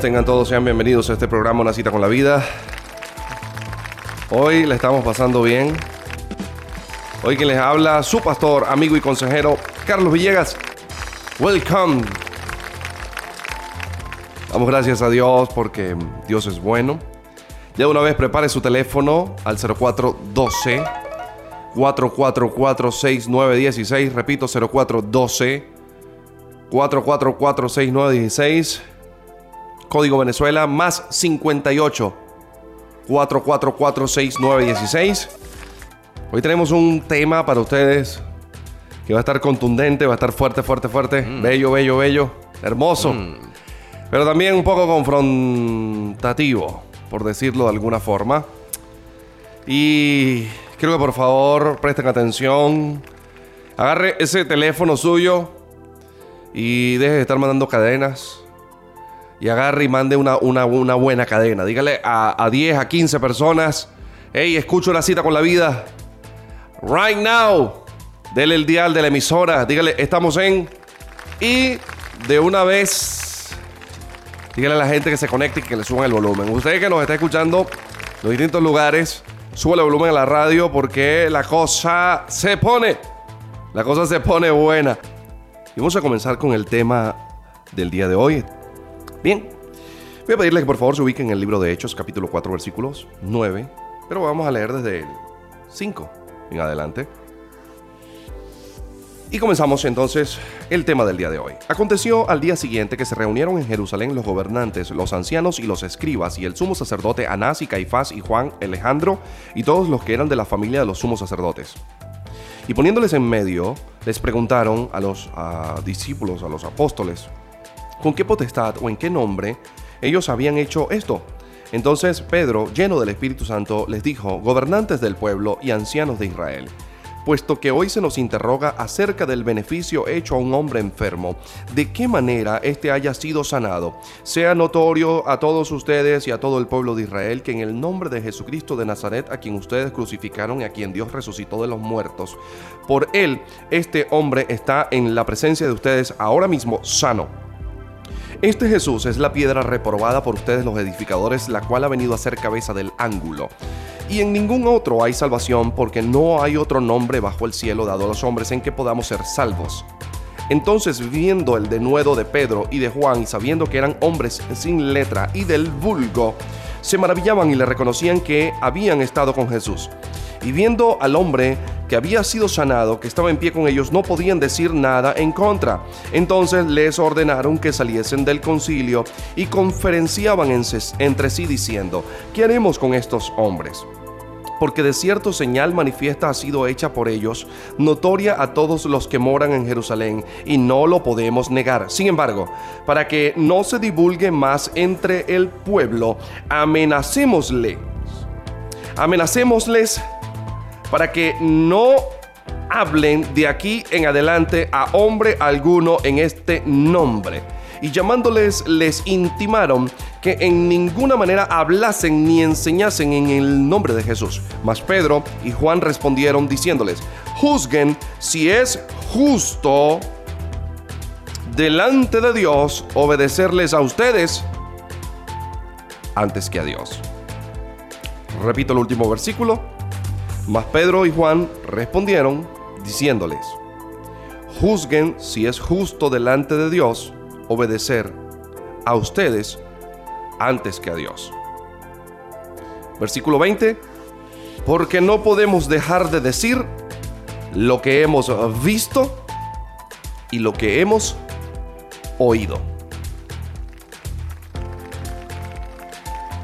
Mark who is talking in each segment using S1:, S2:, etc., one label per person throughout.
S1: tengan todos, sean bienvenidos a este programa Una cita con la vida. Hoy le estamos pasando bien. Hoy quien les habla, su pastor, amigo y consejero, Carlos Villegas. Welcome. Damos gracias a Dios porque Dios es bueno. Ya una vez prepare su teléfono al 0412 444 6916. Repito, 0412 444 6916. Código Venezuela más 58 444 6916. Hoy tenemos un tema para ustedes que va a estar contundente, va a estar fuerte, fuerte, fuerte, bello, bello, bello, hermoso, pero también un poco confrontativo, por decirlo de alguna forma. Y quiero que por favor presten atención, agarre ese teléfono suyo y deje de estar mandando cadenas. Y agarre y mande una, una, buena cadena. Dígale a, a 10, a 15 personas. Hey, escucho la cita con la vida. Right now. Dele el dial de la emisora. Dígale, estamos en. Y de una vez. Dígale a la gente que se conecte y que le suban el volumen. Usted que nos está escuchando en los distintos lugares, sube el volumen a la radio porque la cosa se pone. La cosa se pone buena. Y vamos a comenzar con el tema del día de hoy. Bien, voy a pedirle que por favor se ubiquen en el libro de Hechos, capítulo 4, versículos 9, pero vamos a leer desde el 5 en adelante. Y comenzamos entonces el tema del día de hoy. Aconteció al día siguiente que se reunieron en Jerusalén los gobernantes, los ancianos y los escribas, y el sumo sacerdote Anás y Caifás y Juan, Alejandro, y todos los que eran de la familia de los sumos sacerdotes. Y poniéndoles en medio, les preguntaron a los a discípulos, a los apóstoles, ¿con qué potestad o en qué nombre ellos habían hecho esto? Entonces Pedro, lleno del Espíritu Santo, les dijo, gobernantes del pueblo y ancianos de Israel, puesto que hoy se nos interroga acerca del beneficio hecho a un hombre enfermo, de qué manera éste haya sido sanado, sea notorio a todos ustedes y a todo el pueblo de Israel que en el nombre de Jesucristo de Nazaret, a quien ustedes crucificaron y a quien Dios resucitó de los muertos, por él este hombre está en la presencia de ustedes ahora mismo sano. Este Jesús es la piedra reprobada por ustedes los edificadores, la cual ha venido a ser cabeza del ángulo. Y en ningún otro hay salvación, porque no hay otro nombre bajo el cielo dado a los hombres en que podamos ser salvos. Entonces, viendo el denuedo de Pedro y de Juan, y sabiendo que eran hombres sin letra y del vulgo, se maravillaban y le reconocían que habían estado con Jesús. Y viendo al hombre que había sido sanado, que estaba en pie con ellos, no podían decir nada en contra. Entonces les ordenaron que saliesen del concilio y conferenciaban entre sí diciendo, ¿qué haremos con estos hombres? Porque de cierto señal manifiesta ha sido hecha por ellos, notoria a todos los que moran en Jerusalén, y no lo podemos negar. Sin embargo, para que no se divulgue más entre el pueblo, amenacémosle. Amenacémosles para que no hablen de aquí en adelante a hombre alguno en este nombre. Y llamándoles les intimaron que en ninguna manera hablasen ni enseñasen en el nombre de Jesús. Mas Pedro y Juan respondieron diciéndoles, juzguen si es justo delante de Dios obedecerles a ustedes antes que a Dios. Repito el último versículo. Mas Pedro y Juan respondieron diciéndoles, juzguen si es justo delante de Dios obedecer a ustedes antes que a Dios. Versículo 20, porque no podemos dejar de decir lo que hemos visto y lo que hemos oído.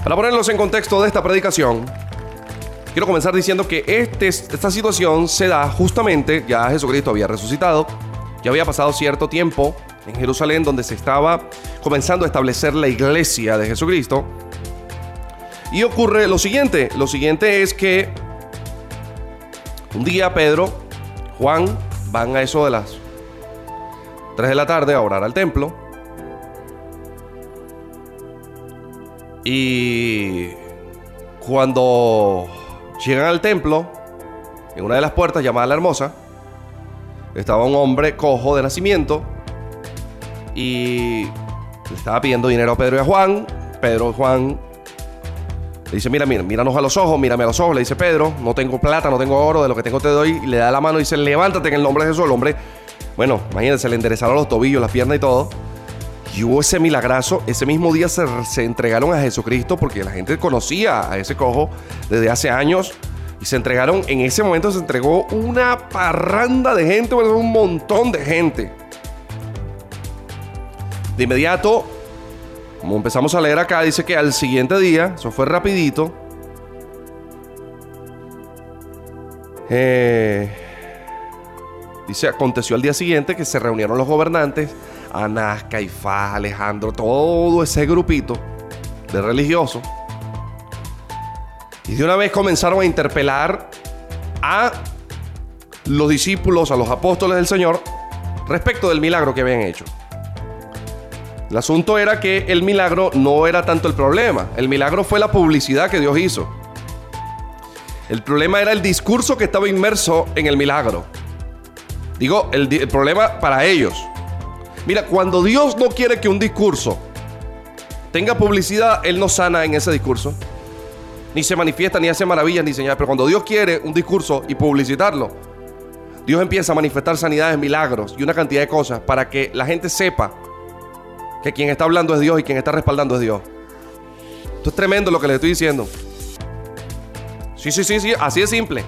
S1: Para ponerlos en contexto de esta predicación, quiero comenzar diciendo que este, esta situación se da justamente, ya Jesucristo había resucitado, ya había pasado cierto tiempo en Jerusalén donde se estaba comenzando a establecer la iglesia de Jesucristo. Y ocurre lo siguiente, lo siguiente es que un día Pedro, Juan van a eso de las 3 de la tarde a orar al templo. Y cuando llegan al templo, en una de las puertas llamada la hermosa, estaba un hombre cojo de nacimiento y le estaba pidiendo dinero a Pedro y a Juan. Pedro y Juan le dice, mira, mira, míranos a los ojos, mírame a los ojos. Le dice Pedro, no tengo plata, no tengo oro, de lo que tengo te doy. Le da la mano y dice, levántate en el nombre de Jesús. El hombre, bueno, imagínense, le enderezaron los tobillos, las piernas y todo. Y hubo ese milagrazo. Ese mismo día se, se entregaron a Jesucristo porque la gente conocía a ese cojo desde hace años. Y se entregaron, en ese momento se entregó una parranda de gente, un montón de gente. De inmediato como empezamos a leer acá, dice que al siguiente día, eso fue rapidito, eh, dice, aconteció al día siguiente que se reunieron los gobernantes, Anás, Caifás, Alejandro, todo ese grupito de religiosos. Y de una vez comenzaron a interpelar a los discípulos, a los apóstoles del Señor, respecto del milagro que habían hecho. El asunto era que el milagro no era tanto el problema. El milagro fue la publicidad que Dios hizo. El problema era el discurso que estaba inmerso en el milagro. Digo, el, problema para ellos. Mira, cuando Dios no quiere que un discurso tenga publicidad, Él no sana en ese discurso. Ni se manifiesta, ni hace maravillas, ni señales. Pero cuando Dios quiere un discurso y publicitarlo, Dios empieza a manifestar sanidades, milagros y una cantidad de cosas para que la gente sepa que quien está hablando es Dios y quien está respaldando es Dios. Esto es tremendo lo que le estoy diciendo. Sí, sí, sí, sí, así de simple.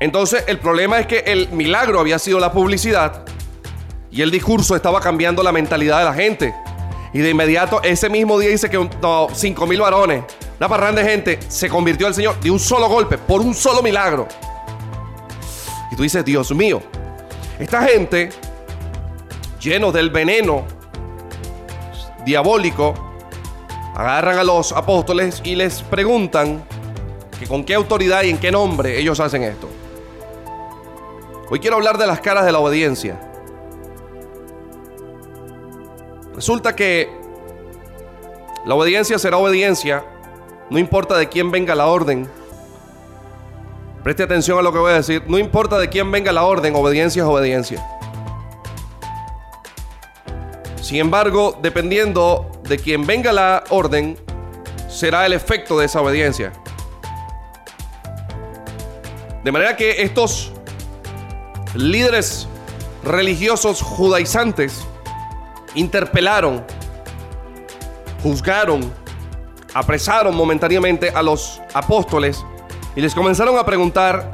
S1: Entonces el problema es que el milagro había sido la publicidad y el discurso estaba cambiando la mentalidad de la gente. Y de inmediato, ese mismo día dice que no, 5 mil varones, una parranda de gente, se convirtió al Señor de un solo golpe, por un solo milagro. Y tú dices, Dios mío, esta gente, llenos del veneno diabólico, agarran a los apóstoles y les preguntan que con qué autoridad y en qué nombre ellos hacen esto. Hoy quiero hablar de las caras de la obediencia. Resulta que la obediencia será obediencia, no importa de quién venga la orden. Preste atención a lo que voy a decir, no importa de quién venga la orden, obediencia es obediencia. Sin embargo, dependiendo de quien venga la orden, será el efecto de esa obediencia. De manera que estos líderes religiosos judaizantes interpelaron, juzgaron, apresaron momentáneamente a los apóstoles y les comenzaron a preguntar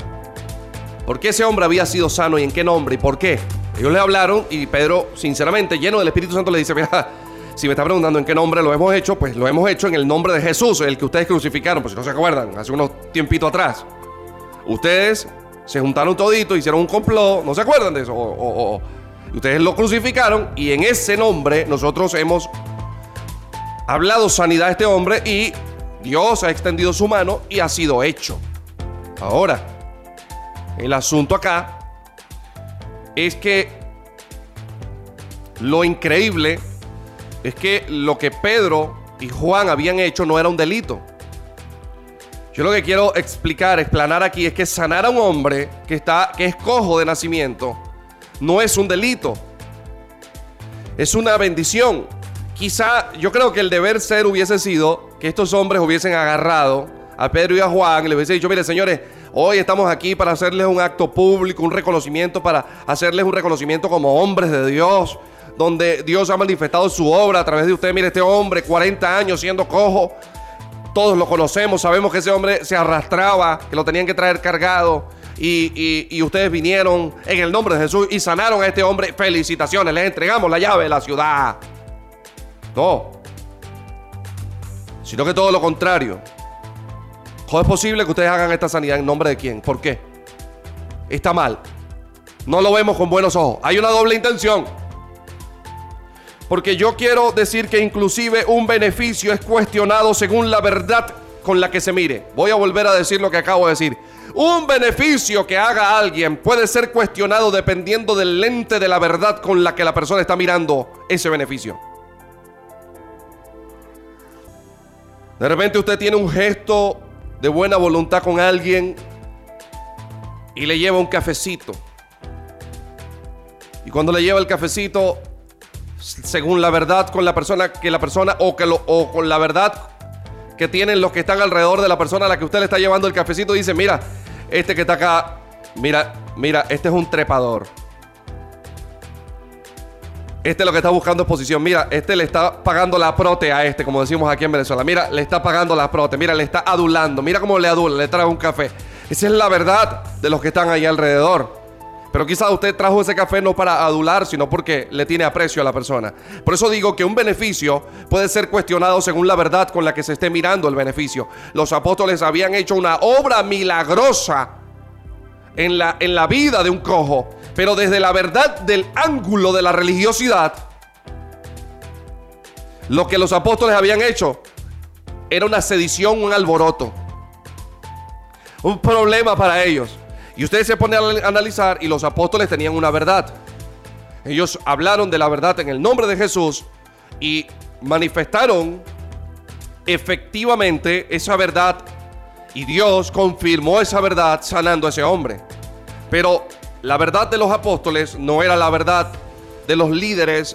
S1: por qué ese hombre había sido sano y en qué nombre y por qué. Ellos le hablaron y Pedro, sinceramente, lleno del Espíritu Santo, le dice, mira, si me está preguntando en qué nombre lo hemos hecho, pues lo hemos hecho en el nombre de Jesús, el que ustedes crucificaron, pues si no se acuerdan, hace unos tiempitos atrás. Ustedes se juntaron toditos, hicieron un complot, ¿no se acuerdan de eso? Ustedes lo crucificaron y en ese nombre nosotros hemos hablado sanidad a este hombre y Dios ha extendido su mano y ha sido hecho. Ahora, el asunto acá es que lo increíble es que lo que Pedro y Juan habían hecho no era un delito. Yo lo que quiero explicar, explanar aquí es que sanar a un hombre que está que es cojo de nacimiento no es un delito. Es una bendición. Quizá yo creo que el deber ser hubiese sido que estos hombres hubiesen agarrado a Pedro y a Juan y les hubiese dicho, mire señores, Hoy estamos aquí para hacerles un acto público, un reconocimiento, para hacerles un reconocimiento como hombres de Dios, donde Dios ha manifestado su obra a través de usted. Mire, este hombre, 40 años siendo cojo, todos lo conocemos, sabemos que ese hombre se arrastraba, que lo tenían que traer cargado. Y, y, ustedes vinieron en el nombre de Jesús y sanaron a este hombre. Felicitaciones, les entregamos la llave de la ciudad. No, sino que todo lo contrario. ¿Cómo es posible que ustedes hagan esta sanidad en nombre de quién? ¿Por qué? Está mal. No lo vemos con buenos ojos. Hay una doble intención. Porque yo quiero decir que inclusive un beneficio es cuestionado según la verdad con la que se mire. Voy a volver a decir lo que acabo de decir. Un beneficio que haga alguien puede ser cuestionado dependiendo del lente de la verdad con la que la persona está mirando ese beneficio. De repente usted tiene un gesto de buena voluntad con alguien y le lleva un cafecito. Y cuando le lleva el cafecito, según la verdad con la persona que la persona o con la verdad que tienen los que están alrededor de la persona a la que usted le está llevando el cafecito dice, "Mira, este que está acá, mira, mira, este es un trepador." Este es lo que está buscando exposición. Mira, este le está pagando la prote a este, como decimos aquí en Venezuela. Mira, le está pagando la prote. Mira, le está adulando. Mira cómo le adula, le trae un café. Esa es la verdad de los que están ahí alrededor. Pero quizás usted trajo ese café no para adular, sino porque le tiene aprecio a la persona. Por eso digo que un beneficio puede ser cuestionado según la verdad con la que se esté mirando el beneficio. Los apóstoles habían hecho una obra milagrosa en la, en la vida de un cojo pero desde la verdad del ángulo de la religiosidad, lo que los apóstoles habían hecho era una sedición, un alboroto, un problema para ellos. Y ustedes se ponen a analizar y los apóstoles tenían una verdad. Ellos hablaron de la verdad en el nombre de Jesús y manifestaron efectivamente esa verdad y Dios confirmó esa verdad sanando a ese hombre. Pero la verdad de los apóstoles no era la verdad de los líderes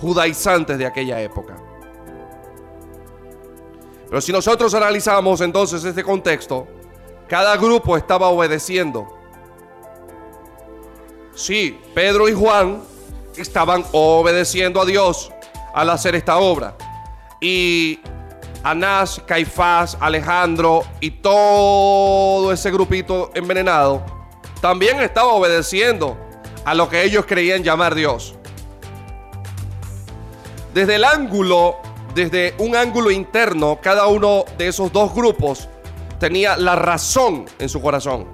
S1: judaizantes de aquella época. Pero si nosotros analizamos entonces este contexto, cada grupo estaba obedeciendo. Sí, Pedro y Juan estaban obedeciendo a Dios al hacer esta obra. Y Anás, Caifás, Alejandro y todo ese grupito envenenado también estaba obedeciendo a lo que ellos creían llamar Dios. Desde el ángulo, desde un ángulo interno, cada uno de esos dos grupos tenía la razón en su corazón.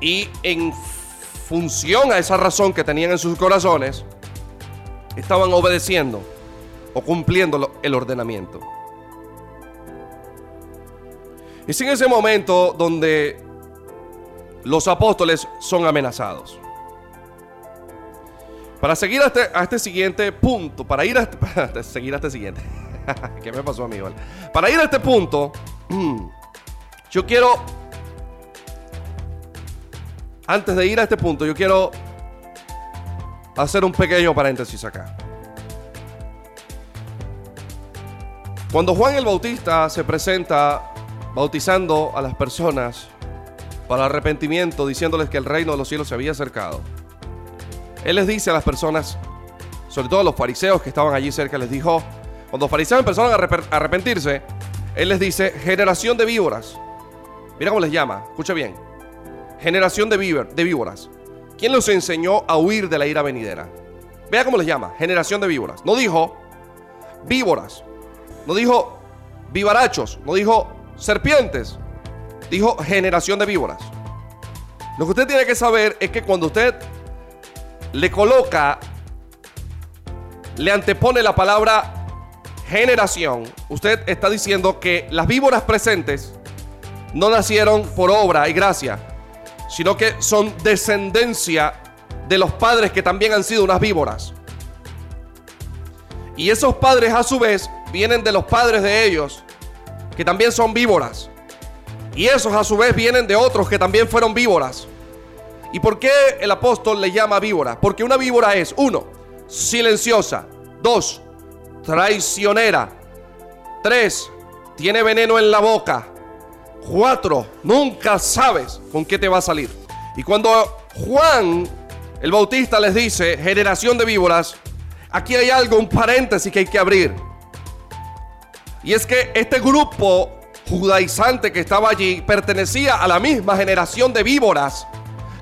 S1: Y en función a esa razón que tenían en sus corazones, estaban obedeciendo o cumpliendo el ordenamiento. Es en ese momento donde los apóstoles son amenazados. Para seguir a este, este siguiente punto, para ir a este, seguir a este siguiente, ¿qué me pasó a mí? Para ir a este punto, yo quiero, antes de ir a este punto, yo quiero hacer un pequeño paréntesis acá. Cuando Juan el Bautista se presenta bautizando a las personas, para arrepentimiento, diciéndoles que el reino de los cielos se había acercado. Él les dice a las personas, sobre todo a los fariseos que estaban allí cerca, les dijo, cuando los fariseos empezaron a arrepentirse, Él les dice, generación de víboras. Mira cómo les llama, escucha bien. Generación de, de víboras. ¿Quién los enseñó a huir de la ira venidera? Vea cómo les llama, generación de víboras. No dijo víboras, no dijo vivarachos, no dijo serpientes, dijo generación de víboras. Lo que usted tiene que saber es que cuando usted le coloca, le antepone la palabra generación, usted está diciendo que las víboras presentes no nacieron por obra y gracia, sino que son descendencia de los padres que también han sido unas víboras. Y esos padres a su vez vienen de los padres de ellos, que también son víboras. Y esos a su vez vienen de otros que también fueron víboras. ¿Y por qué el apóstol le llama víbora? Porque una víbora es, uno, silenciosa. Dos, traicionera. Tres, tiene veneno en la boca. Cuatro, nunca sabes con qué te va a salir. Y cuando Juan, el bautista, les dice generación de víboras, aquí hay algo, un paréntesis que hay que abrir. Y es que este grupo judaizante que estaba allí pertenecía a la misma generación de víboras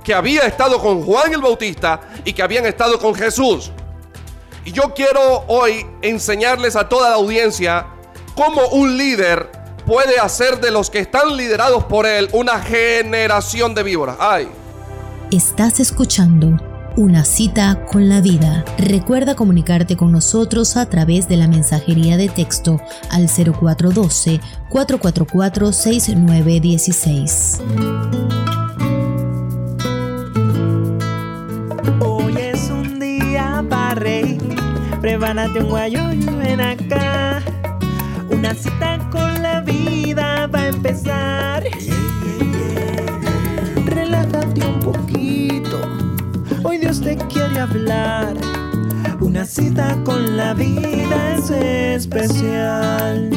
S1: que había estado con Juan el Bautista y que habían estado con Jesús. Y yo quiero hoy enseñarles a toda la audiencia cómo un líder puede hacer de los que están liderados por él una generación de víboras. Ay.
S2: Estás escuchando una cita con la vida. Recuerda comunicarte con nosotros a través de la mensajería de texto al 0412-444-6916.
S3: Hoy es un día para reír, prepárate un guayoyo ven acá. Una cita con la vida va a empezar. Relájate un poquito Hoy Dios te quiere hablar. Una cita con la vida es especial.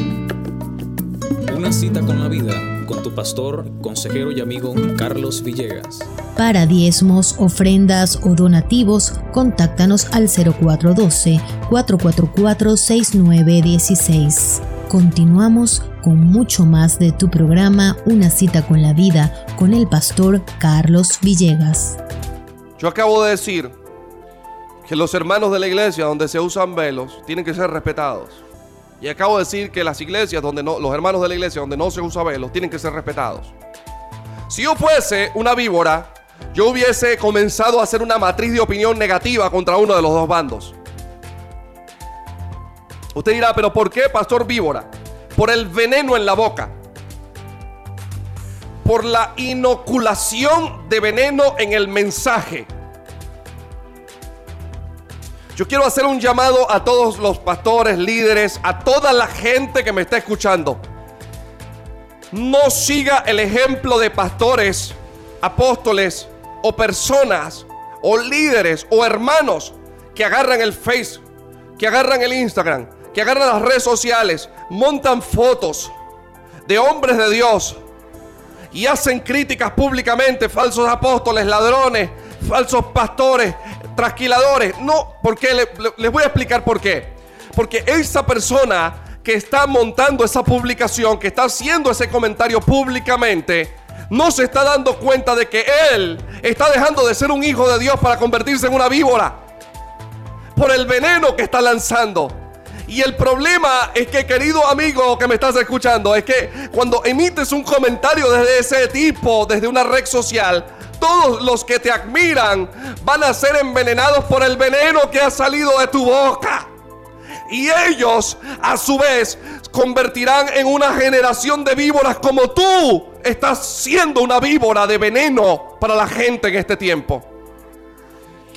S4: Una cita con la vida con tu pastor, consejero y amigo Carlos Villegas.
S2: Para diezmos, ofrendas o donativos, contáctanos al 0412-444-6916. Continuamos con mucho más de tu programa Una cita con la vida con el pastor Carlos Villegas.
S1: Yo acabo de decir que los hermanos de la iglesia donde se usan velos tienen que ser respetados. Y acabo de decir que las iglesias donde no, los hermanos de la iglesia donde no se usa velos tienen que ser respetados. Si yo fuese una víbora, yo hubiese comenzado a hacer una matriz de opinión negativa contra uno de los dos bandos. Usted dirá, pero ¿por qué, pastor víbora? Por el veneno en la boca. Por la inoculación de veneno en el mensaje. Yo quiero hacer un llamado a todos los pastores, líderes, a toda la gente que me está escuchando. No siga el ejemplo de pastores, apóstoles o personas o líderes o hermanos que agarran el Face, que agarran el Instagram, que agarran las redes sociales, montan fotos de hombres de Dios y hacen críticas públicamente, falsos apóstoles, ladrones, falsos pastores, trasquiladores. No, porque les voy a explicar por qué. Porque esa persona que está montando esa publicación, que está haciendo ese comentario públicamente, no se está dando cuenta de que él está dejando de ser un hijo de Dios para convertirse en una víbora. Por el veneno que está lanzando. Y el problema es que, querido amigo que me estás escuchando, es que cuando emites un comentario desde ese tipo, desde una red social, todos los que te admiran van a ser envenenados por el veneno que ha salido de tu boca. Y ellos, a su vez, convertirán en una generación de víboras como tú estás siendo una víbora de veneno para la gente en este tiempo.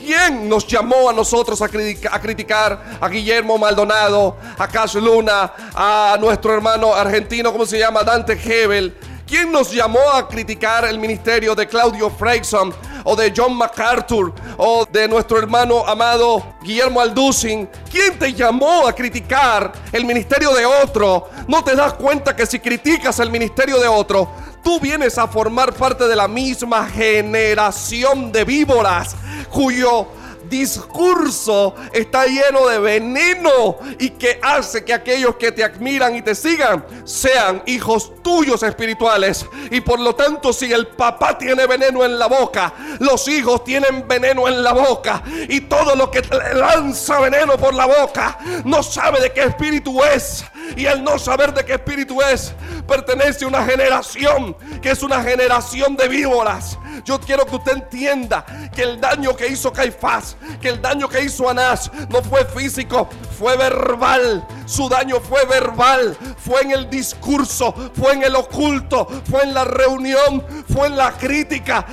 S1: ¿Quién nos llamó a nosotros a, criticar a Guillermo Maldonado, a Cash Luna, a nuestro hermano argentino, ¿cómo se llama? Dante Hebel. ¿Quién nos llamó a criticar el ministerio de Claudio Freyson o de John MacArthur o de nuestro hermano amado Guillermo Alducin? ¿Quién te llamó a criticar el ministerio de otro? ¿No te das cuenta que si criticas el ministerio de otro, tú vienes a formar parte de la misma generación de víboras cuyo discurso está lleno de veneno y que hace que aquellos que te admiran y te sigan sean hijos tuyos espirituales. Y por lo tanto, si el papá tiene veneno en la boca, los hijos tienen veneno en la boca. Y todo lo que lanza veneno por la boca no sabe de qué espíritu es. Y el no saber de qué espíritu es, pertenece a una generación que es una generación de víboras. Yo quiero que usted entienda que el daño que hizo Caifás, que el daño que hizo Anás, no fue físico, fue verbal. Su daño fue verbal, fue en el discurso, fue en el oculto, fue en la reunión, fue en la crítica.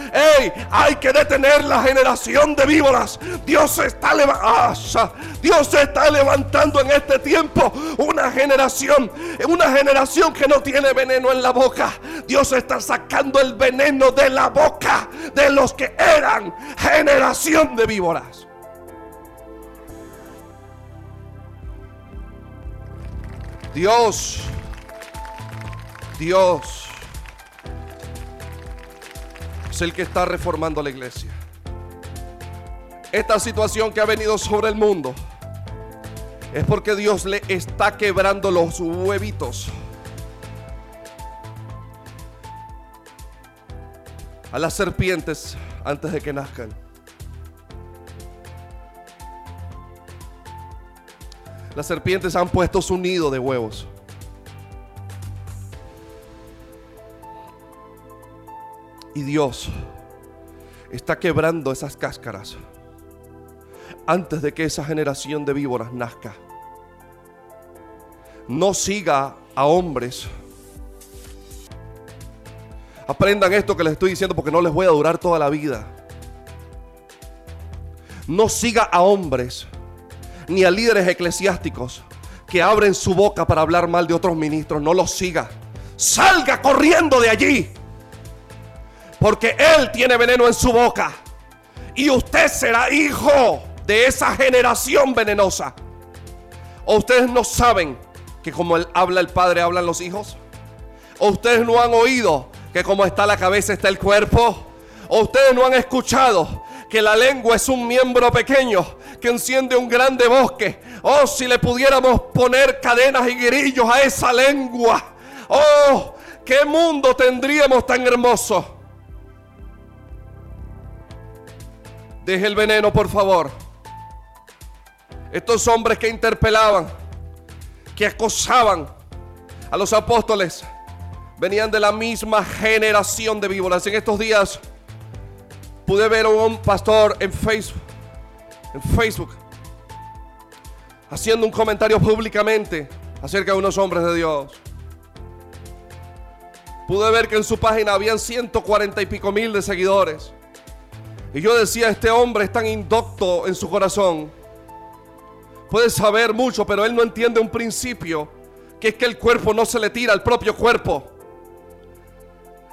S1: Hay que detener la generación de víboras. Dios está levantando. Dios está levantando en este tiempo una generación, una generación que no tiene veneno en la boca. Dios está sacando el veneno de la boca de los que eran generación de víboras. Dios, Dios es el que está reformando la iglesia. Esta situación que ha venido sobre el mundo es porque Dios le está quebrando los huevitos a las serpientes antes de que nazcan. Las serpientes han puesto su nido de huevos. Y Dios está quebrando esas cáscaras antes de que esa generación de víboras nazca. No siga a hombres. Aprendan esto que les estoy diciendo porque no les voy a durar toda la vida. No siga a hombres ni a líderes eclesiásticos que abren su boca para hablar mal de otros ministros. No los siga. Salga corriendo de allí. Porque Él tiene veneno en su boca. Y usted será hijo de esa generación venenosa. ¿O ustedes no saben que como él habla el padre, hablan los hijos? ¿O ustedes no han oído que como está la cabeza está el cuerpo? ¿O ustedes no han escuchado que la lengua es un miembro pequeño que enciende un grande bosque? Oh, si le pudiéramos poner cadenas y grillos a esa lengua. Oh, qué mundo tendríamos tan hermoso. Deje el veneno, por favor. Estos hombres que interpelaban, que acosaban a los apóstoles, venían de la misma generación de víboras. En estos días pude ver a un pastor en Facebook, en Facebook, haciendo un comentario públicamente acerca de unos hombres de Dios. Pude ver que en su página habían 140 y pico mil de seguidores. Y yo decía, este hombre es tan indocto en su corazón. Puede saber mucho, pero él no entiende un principio, que es que el cuerpo no se le tira al propio cuerpo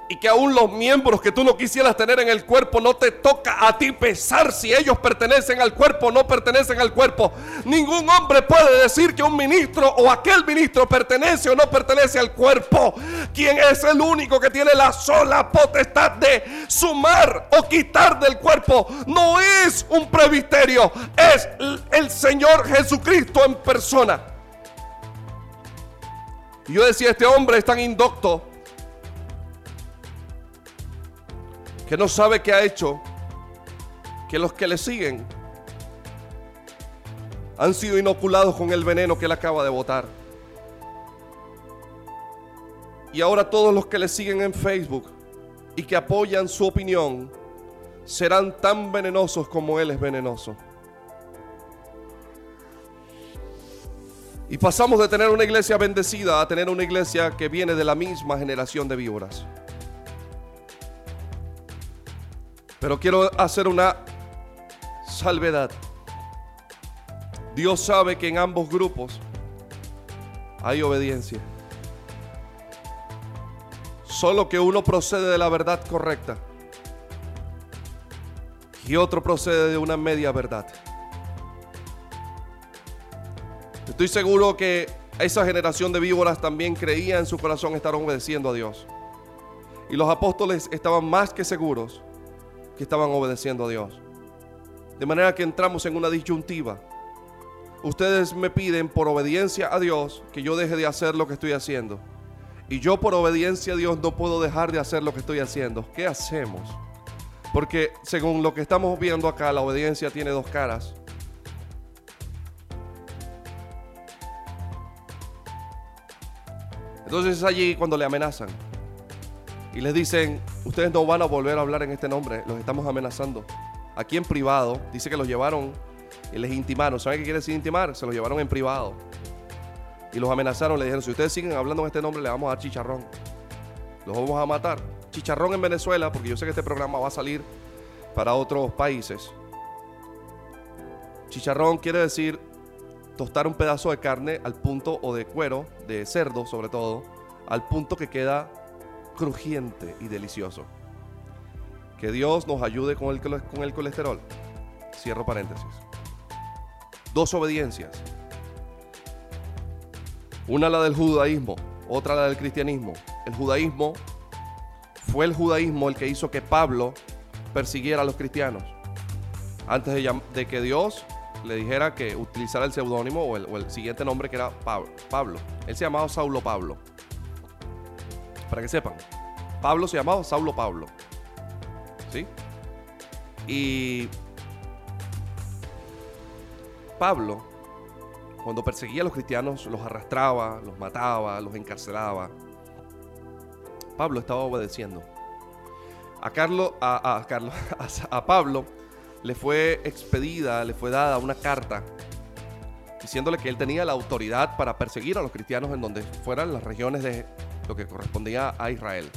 S1: y que aún los miembros que tú no quisieras tener en el cuerpo no te toca a ti pesar si ellos pertenecen al cuerpo o no pertenecen al cuerpo. Ningún hombre puede decir que un ministro o aquel ministro pertenece o no pertenece al cuerpo. Quien es el único que tiene la sola potestad de sumar o quitar del cuerpo no es un presbiterio, es el Señor Jesucristo en persona. Yo decía, este hombre es tan indocto que no sabe qué ha hecho, que los que le siguen han sido inoculados con el veneno que él acaba de botar. Y ahora todos los que le siguen en Facebook y que apoyan su opinión serán tan venenosos como él es venenoso. Y pasamos de tener una iglesia bendecida a tener una iglesia que viene de la misma generación de víboras. Pero quiero hacer una salvedad. Dios sabe que en ambos grupos hay obediencia. Solo que uno procede de la verdad correcta y otro procede de una media verdad. Estoy seguro que esa generación de víboras también creía en su corazón estar obedeciendo a Dios. Y los apóstoles estaban más que seguros que estaban obedeciendo a Dios. De manera que entramos en una disyuntiva. Ustedes me piden por obediencia a Dios que yo deje de hacer lo que estoy haciendo. Y yo por obediencia a Dios no puedo dejar de hacer lo que estoy haciendo. ¿Qué hacemos? Porque según lo que estamos viendo acá, la obediencia tiene dos caras. Entonces es allí cuando le amenazan y les dicen, ustedes no van a volver a hablar en este nombre, los estamos amenazando. Aquí en privado, dice que los llevaron y les intimaron. ¿Saben qué quiere decir intimar? Se los llevaron en privado. Y los amenazaron, le dijeron, si ustedes siguen hablando en este nombre, le vamos a dar chicharrón. Los vamos a matar. Chicharrón en Venezuela, porque yo sé que este programa va a salir para otros países. Chicharrón quiere decir tostar un pedazo de carne al punto, o de cuero, de cerdo sobre todo, al punto que queda crujiente y delicioso. Que Dios nos ayude con el, con el colesterol. Cierro paréntesis. Dos obediencias. Una la del judaísmo, otra la del cristianismo. El judaísmo fue el judaísmo el que hizo que Pablo persiguiera a los cristianos. Antes de, que Dios le dijera que utilizara el seudónimo o el, siguiente nombre que era Pablo. Pablo. Él se llamaba Saulo Pablo. Para que sepan. Pablo se llamaba Saulo Pablo. ¿Sí? Y Pablo, cuando perseguía a los cristianos, los arrastraba, los mataba, los encarcelaba. Pablo estaba obedeciendo. A Carlos, a, Carlos, a Pablo le fue expedida, le fue dada una carta diciéndole que él tenía la autoridad para perseguir a los cristianos en donde fueran las regiones de lo que correspondía a Israel.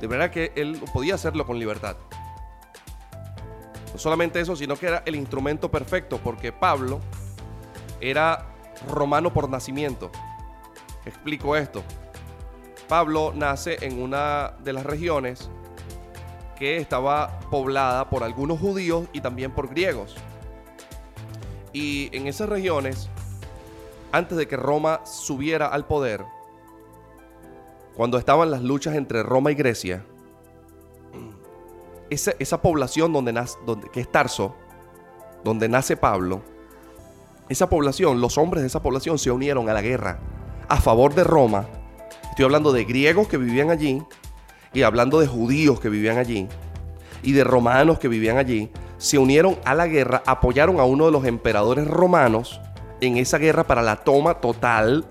S1: De manera que él podía hacerlo con libertad. No solamente eso, sino que era el instrumento perfecto, porque Pablo era romano por nacimiento. Explico esto. Pablo nace en una de las regiones que estaba poblada por algunos judíos y también por griegos. Y en esas regiones, antes de que Roma subiera al poder, cuando estaban las luchas entre Roma y Grecia, esa, población donde nace, donde, que es Tarso, donde nace Pablo, esa población, los hombres de esa población se unieron a la guerra a favor de Roma. Estoy hablando de griegos que vivían allí y hablando de judíos que vivían allí y de romanos que vivían allí. Se unieron a la guerra, apoyaron a uno de los emperadores romanos en esa guerra para la toma total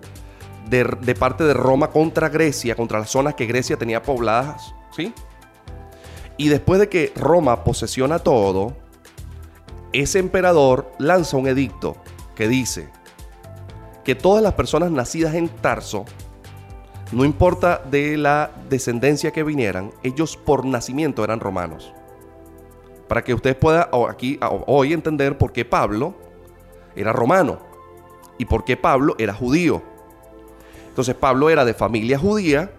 S1: de, parte de Roma contra Grecia, contra las zonas que Grecia tenía pobladas, ¿sí? Y después de que Roma posesiona todo, ese emperador lanza un edicto que dice que todas las personas nacidas en Tarso, no importa de la descendencia que vinieran, ellos por nacimiento eran romanos. Para que usted pueda aquí hoy entender por qué Pablo era romano y por qué Pablo era judío. Entonces Pablo era de familia judía,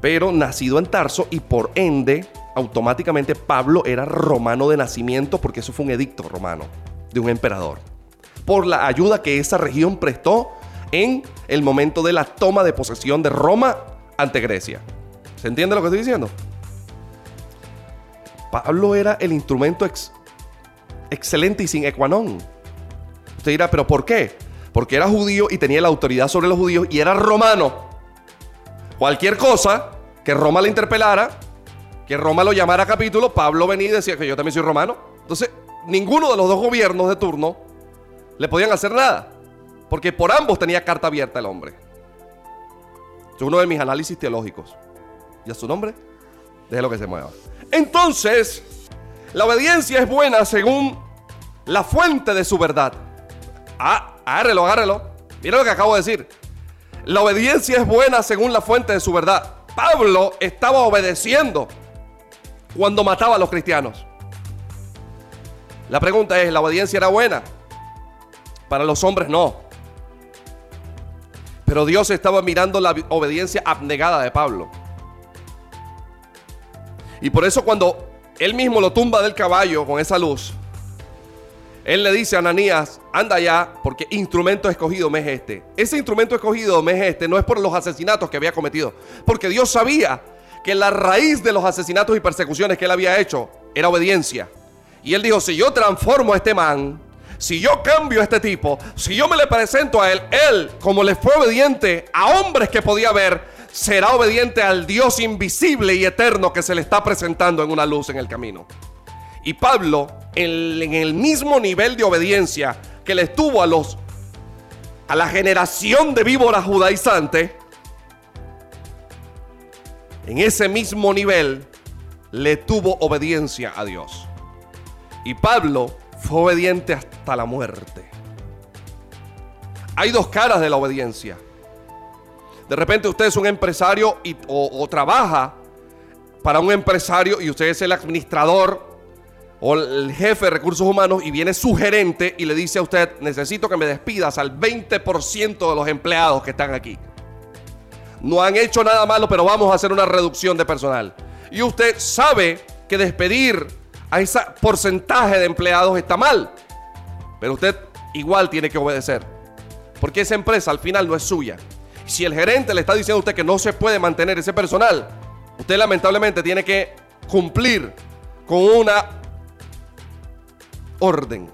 S1: pero nacido en Tarso y por ende automáticamente Pablo era romano de nacimiento porque eso fue un edicto romano de un emperador. Por la ayuda que esa región prestó en el momento de la toma de posesión de Roma ante Grecia. ¿Se entiende lo que estoy diciendo? Pablo era el instrumento excelente y sin equanón. Usted dirá, ¿pero por qué? Porque era judío y tenía la autoridad sobre los judíos y era romano. Cualquier cosa que Roma le interpelara, que Roma lo llamara capítulo, Pablo venía y decía que yo también soy romano. Entonces, ninguno de los dos gobiernos de turno le podían hacer nada, porque por ambos tenía carta abierta el hombre. Es uno de mis análisis teológicos. ¿Y a su nombre? Déjelo que se mueva. Entonces, la obediencia es buena según la fuente de su verdad. Ah, agárrelo, agárrelo. Mira lo que acabo de decir. La obediencia es buena según la fuente de su verdad. Pablo estaba obedeciendo cuando mataba a los cristianos. La pregunta es, ¿la obediencia era buena? Para los hombres no. Pero Dios estaba mirando la obediencia abnegada de Pablo. Y por eso cuando él mismo lo tumba del caballo con esa luz, él le dice a Ananías, anda ya, porque instrumento escogido me es este. Ese instrumento escogido me es este, no es por los asesinatos que había cometido, porque Dios sabía que la raíz de los asesinatos y persecuciones que él había hecho era obediencia. Y él dijo, si yo transformo a este man, si yo cambio a este tipo, si yo me le presento a él, él, como le fue obediente a hombres que podía ver, será obediente al Dios invisible y eterno que se le está presentando en una luz en el camino. Y Pablo, en, el mismo nivel de obediencia que le estuvo a los a la generación de víboras judaizantes, en ese mismo nivel le tuvo obediencia a Dios. Y Pablo fue obediente hasta la muerte. Hay dos caras de la obediencia. De repente usted es un empresario y, o, trabaja para un empresario y usted es el administrador o el jefe de recursos humanos y viene su gerente y le dice a usted, necesito que me despidas al 20% de los empleados que están aquí no han hecho nada malo, pero vamos a hacer una reducción de personal. Y usted sabe que despedir a ese porcentaje de empleados está mal, pero usted igual tiene que obedecer, porque esa empresa al final no es suya. Si el gerente le está diciendo a usted que no se puede mantener ese personal, usted lamentablemente tiene que cumplir con una orden.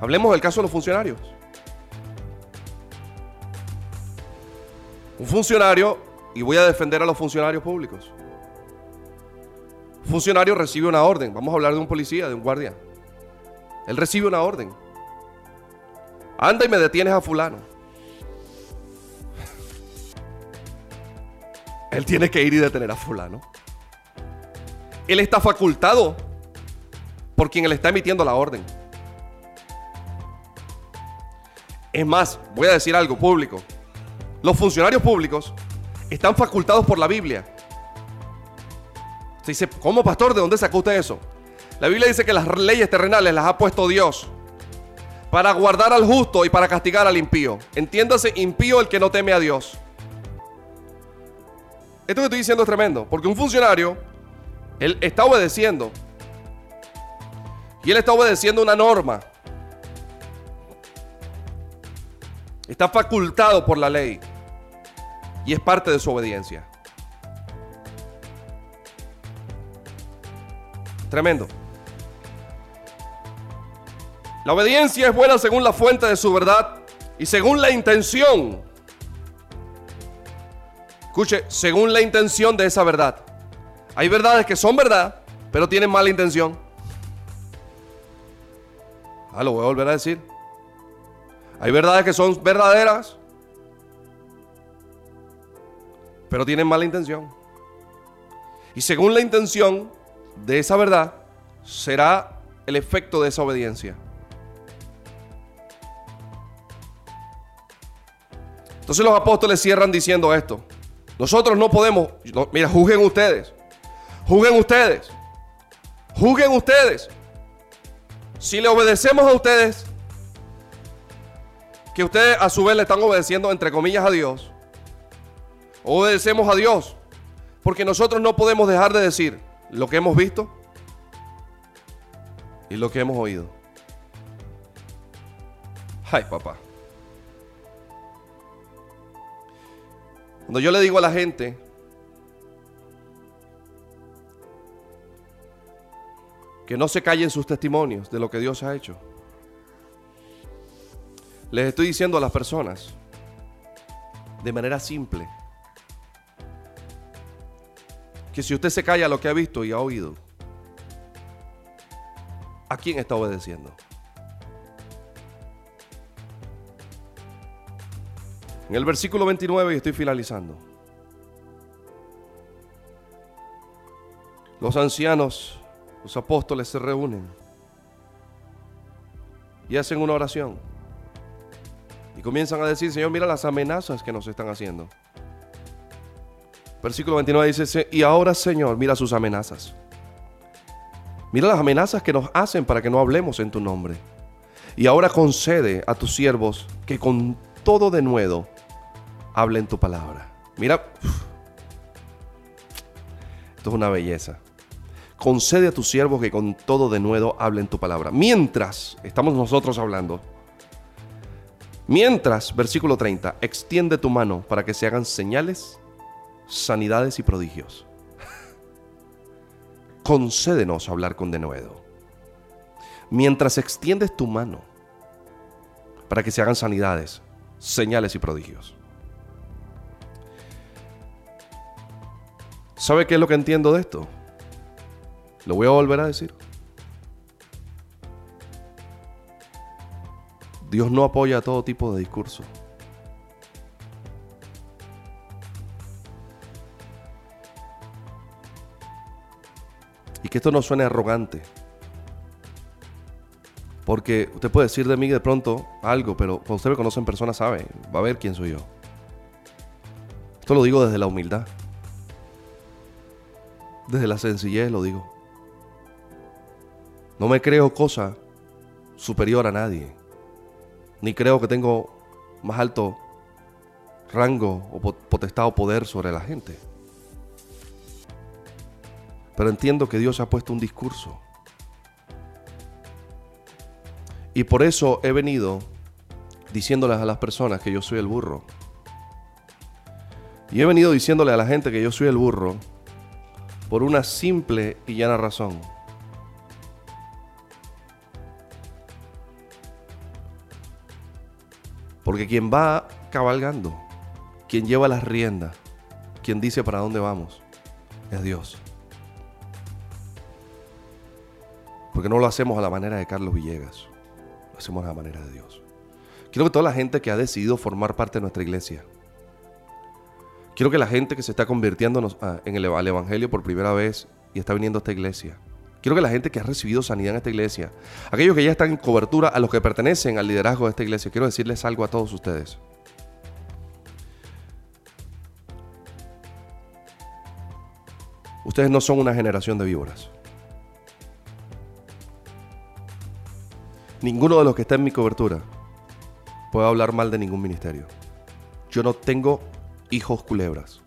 S1: Hablemos del caso de los funcionarios. Un funcionario, y voy a defender a los funcionarios públicos. Un funcionario recibe una orden. Vamos a hablar de un policía, de un guardia. Él recibe una orden. Anda y me detienes a fulano. Él tiene que ir y detener a fulano. Él está facultado por quien le está emitiendo la orden. Es más, voy a decir algo público. Los funcionarios públicos están facultados por la Biblia. Se dice, ¿cómo pastor? ¿De dónde sacó usted eso? La Biblia dice que las leyes terrenales las ha puesto Dios para guardar al justo y para castigar al impío. Entiéndase, impío el que no teme a Dios. Esto que estoy diciendo es tremendo, porque un funcionario, él está obedeciendo. Y él está obedeciendo una norma. Está facultado por la ley. Y es parte de su obediencia. Tremendo. La obediencia es buena según la fuente de su verdad y según la intención. Escuche, según la intención de esa verdad. Hay verdades que son verdad, pero tienen mala intención. Ah, lo voy a volver a decir. Hay verdades que son verdaderas, pero tienen mala intención. Y según la intención de esa verdad, será el efecto de esa obediencia. Entonces los apóstoles cierran diciendo esto. Nosotros no podemos, mira, juzguen ustedes. Juzguen ustedes. Juzguen ustedes. Si le obedecemos a ustedes, que ustedes a su vez le están obedeciendo entre comillas a Dios, obedecemos a Dios, porque nosotros no podemos dejar de decir lo que hemos visto y lo que hemos oído. Ay, papá. Cuando yo le digo a la gente, que no se callen sus testimonios de lo que Dios ha hecho. Les estoy diciendo a las personas, de manera simple, que si usted se calla lo que ha visto y ha oído, ¿a quién está obedeciendo? En el versículo 29, y estoy finalizando, los ancianos los apóstoles se reúnen y hacen una oración. Y comienzan a decir, Señor, mira las amenazas que nos están haciendo. Versículo 29 dice, y ahora Señor, mira sus amenazas. Mira las amenazas que nos hacen para que no hablemos en tu nombre. Y ahora concede a tus siervos que con todo de nuevo hablen tu palabra. Mira, esto es una belleza concede a tus siervos que con todo de nuevo hablen tu palabra. Mientras, estamos nosotros hablando, mientras, versículo 30, extiende tu mano para que se hagan señales, sanidades y prodigios. Concédenos hablar con denuedo. Mientras extiendes tu mano para que se hagan sanidades, señales y prodigios. ¿Sabe qué es lo que entiendo de esto? Lo voy a volver a decir. Dios no apoya todo tipo de discurso. Y que esto no suene arrogante. Porque usted puede decir de mí de pronto algo, pero cuando usted me conoce en persona sabe, va a ver quién soy yo. Esto lo digo desde la humildad. Desde la sencillez lo digo. No me creo cosa superior a nadie. Ni creo que tengo más alto rango o potestad o poder sobre la gente. Pero entiendo que Dios ha puesto un discurso. Y por eso he venido diciéndoles a las personas que yo soy el burro. Y he venido diciéndole a la gente que yo soy el burro por una simple y llana razón. Porque quien va cabalgando, quien lleva las riendas, quien dice para dónde vamos, es Dios. Porque no lo hacemos a la manera de Carlos Villegas, lo hacemos a la manera de Dios. Quiero que toda la gente que ha decidido formar parte de nuestra iglesia, quiero que la gente que se está convirtiendo en el Evangelio por primera vez y está viniendo a esta iglesia, Quiero que la gente que ha recibido sanidad en esta iglesia, aquellos que ya están en cobertura, a los que pertenecen al liderazgo de esta iglesia, quiero decirles algo a todos ustedes. Ustedes no son una generación de víboras. Ninguno de los que está en mi cobertura puede hablar mal de ningún ministerio. Yo no tengo hijos culebras.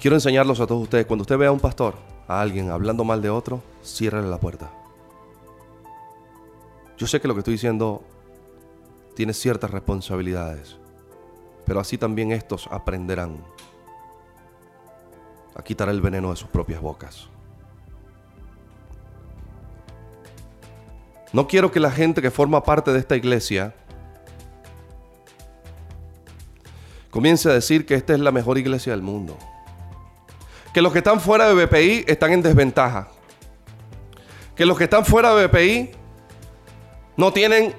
S1: Quiero enseñarlos a todos ustedes. Cuando usted vea a un pastor, a alguien hablando mal de otro, ciérrale la puerta. Yo sé que lo que estoy diciendo tiene ciertas responsabilidades, pero así también estos aprenderán a quitar el veneno de sus propias bocas. No quiero que la gente que forma parte de esta iglesia comience a decir que esta es la mejor iglesia del mundo. Que los que están fuera de BPI están en desventaja. Que los que están fuera de BPI no tienen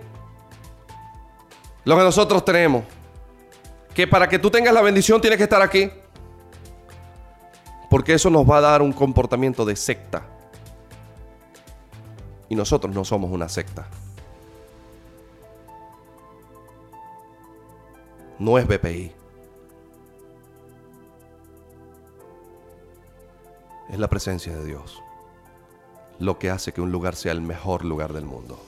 S1: lo que nosotros tenemos. Que para que tú tengas la bendición tienes que estar aquí. Porque eso nos va a dar un comportamiento de secta. Y nosotros no somos una secta. No es BPI. Es la presencia de Dios lo que hace que un lugar sea el mejor lugar del mundo.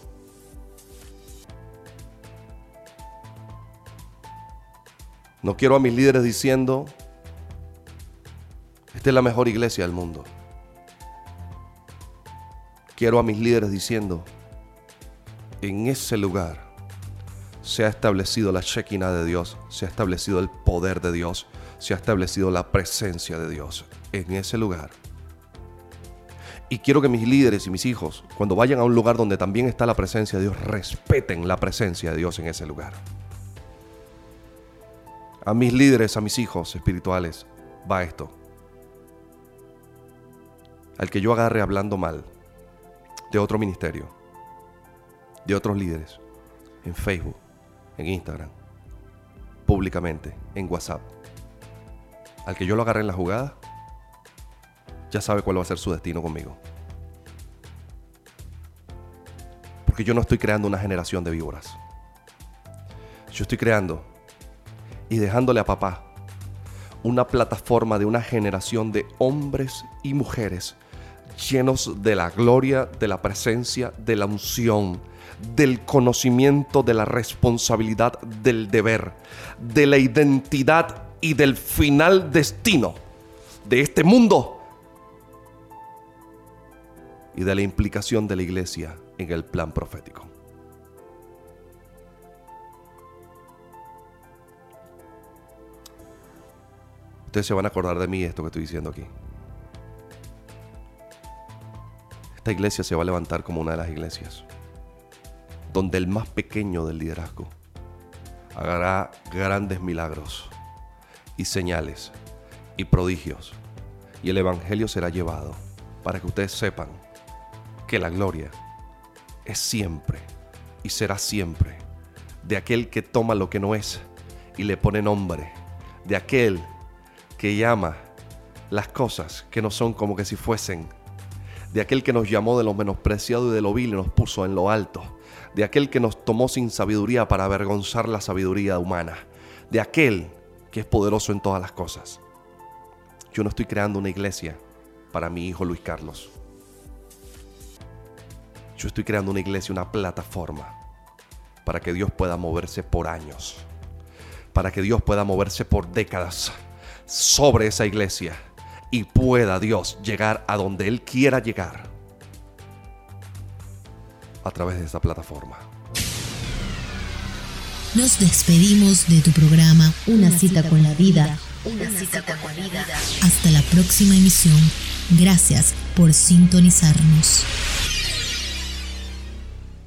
S1: No quiero a mis líderes diciendo, esta es la mejor iglesia del mundo. Quiero a mis líderes diciendo, en ese lugar se ha establecido la Shekinah de Dios, se ha establecido el poder de Dios, se ha establecido la presencia de Dios. En ese lugar y quiero que mis líderes y mis hijos, cuando vayan a un lugar donde también está la presencia de Dios, respeten la presencia de Dios en ese lugar. A mis líderes, a mis hijos espirituales, va esto. Al que yo agarre hablando mal de otro ministerio, de otros líderes, en Facebook, en Instagram, públicamente, en WhatsApp, al que yo lo agarre en la jugada, ya sabe cuál va a ser su destino conmigo. Porque yo no estoy creando una generación de víboras. Yo estoy creando y dejándole a papá una plataforma de una generación de hombres y mujeres llenos de la gloria, de la presencia, de la unción, del conocimiento, de la responsabilidad, del deber, de la identidad y del final destino de este mundo y de la implicación de la iglesia en el plan profético. Ustedes se van a acordar de mí esto que estoy diciendo aquí. Esta iglesia se va a levantar como una de las iglesias donde el más pequeño del liderazgo hará grandes milagros y señales y prodigios y el evangelio será llevado para que ustedes sepan que la gloria es siempre y será siempre de aquel que toma lo que no es y le pone nombre, de aquel que llama las cosas que no son como que si fuesen, de aquel que nos llamó de lo menospreciado y de lo vil y nos puso en lo alto, de aquel que nos tomó sin sabiduría para avergonzar la sabiduría humana, de aquel que es poderoso en todas las cosas. Yo no estoy creando una iglesia para mi hijo Luis Carlos. Yo estoy creando una iglesia, una plataforma para que Dios pueda moverse por años, para que Dios pueda moverse por décadas sobre esa iglesia y pueda Dios llegar a donde Él quiera llegar a través de esa plataforma.
S2: Nos despedimos de tu programa Una, cita, con la vida. Una, cita, con la vida. Hasta la próxima emisión. Gracias por sintonizarnos.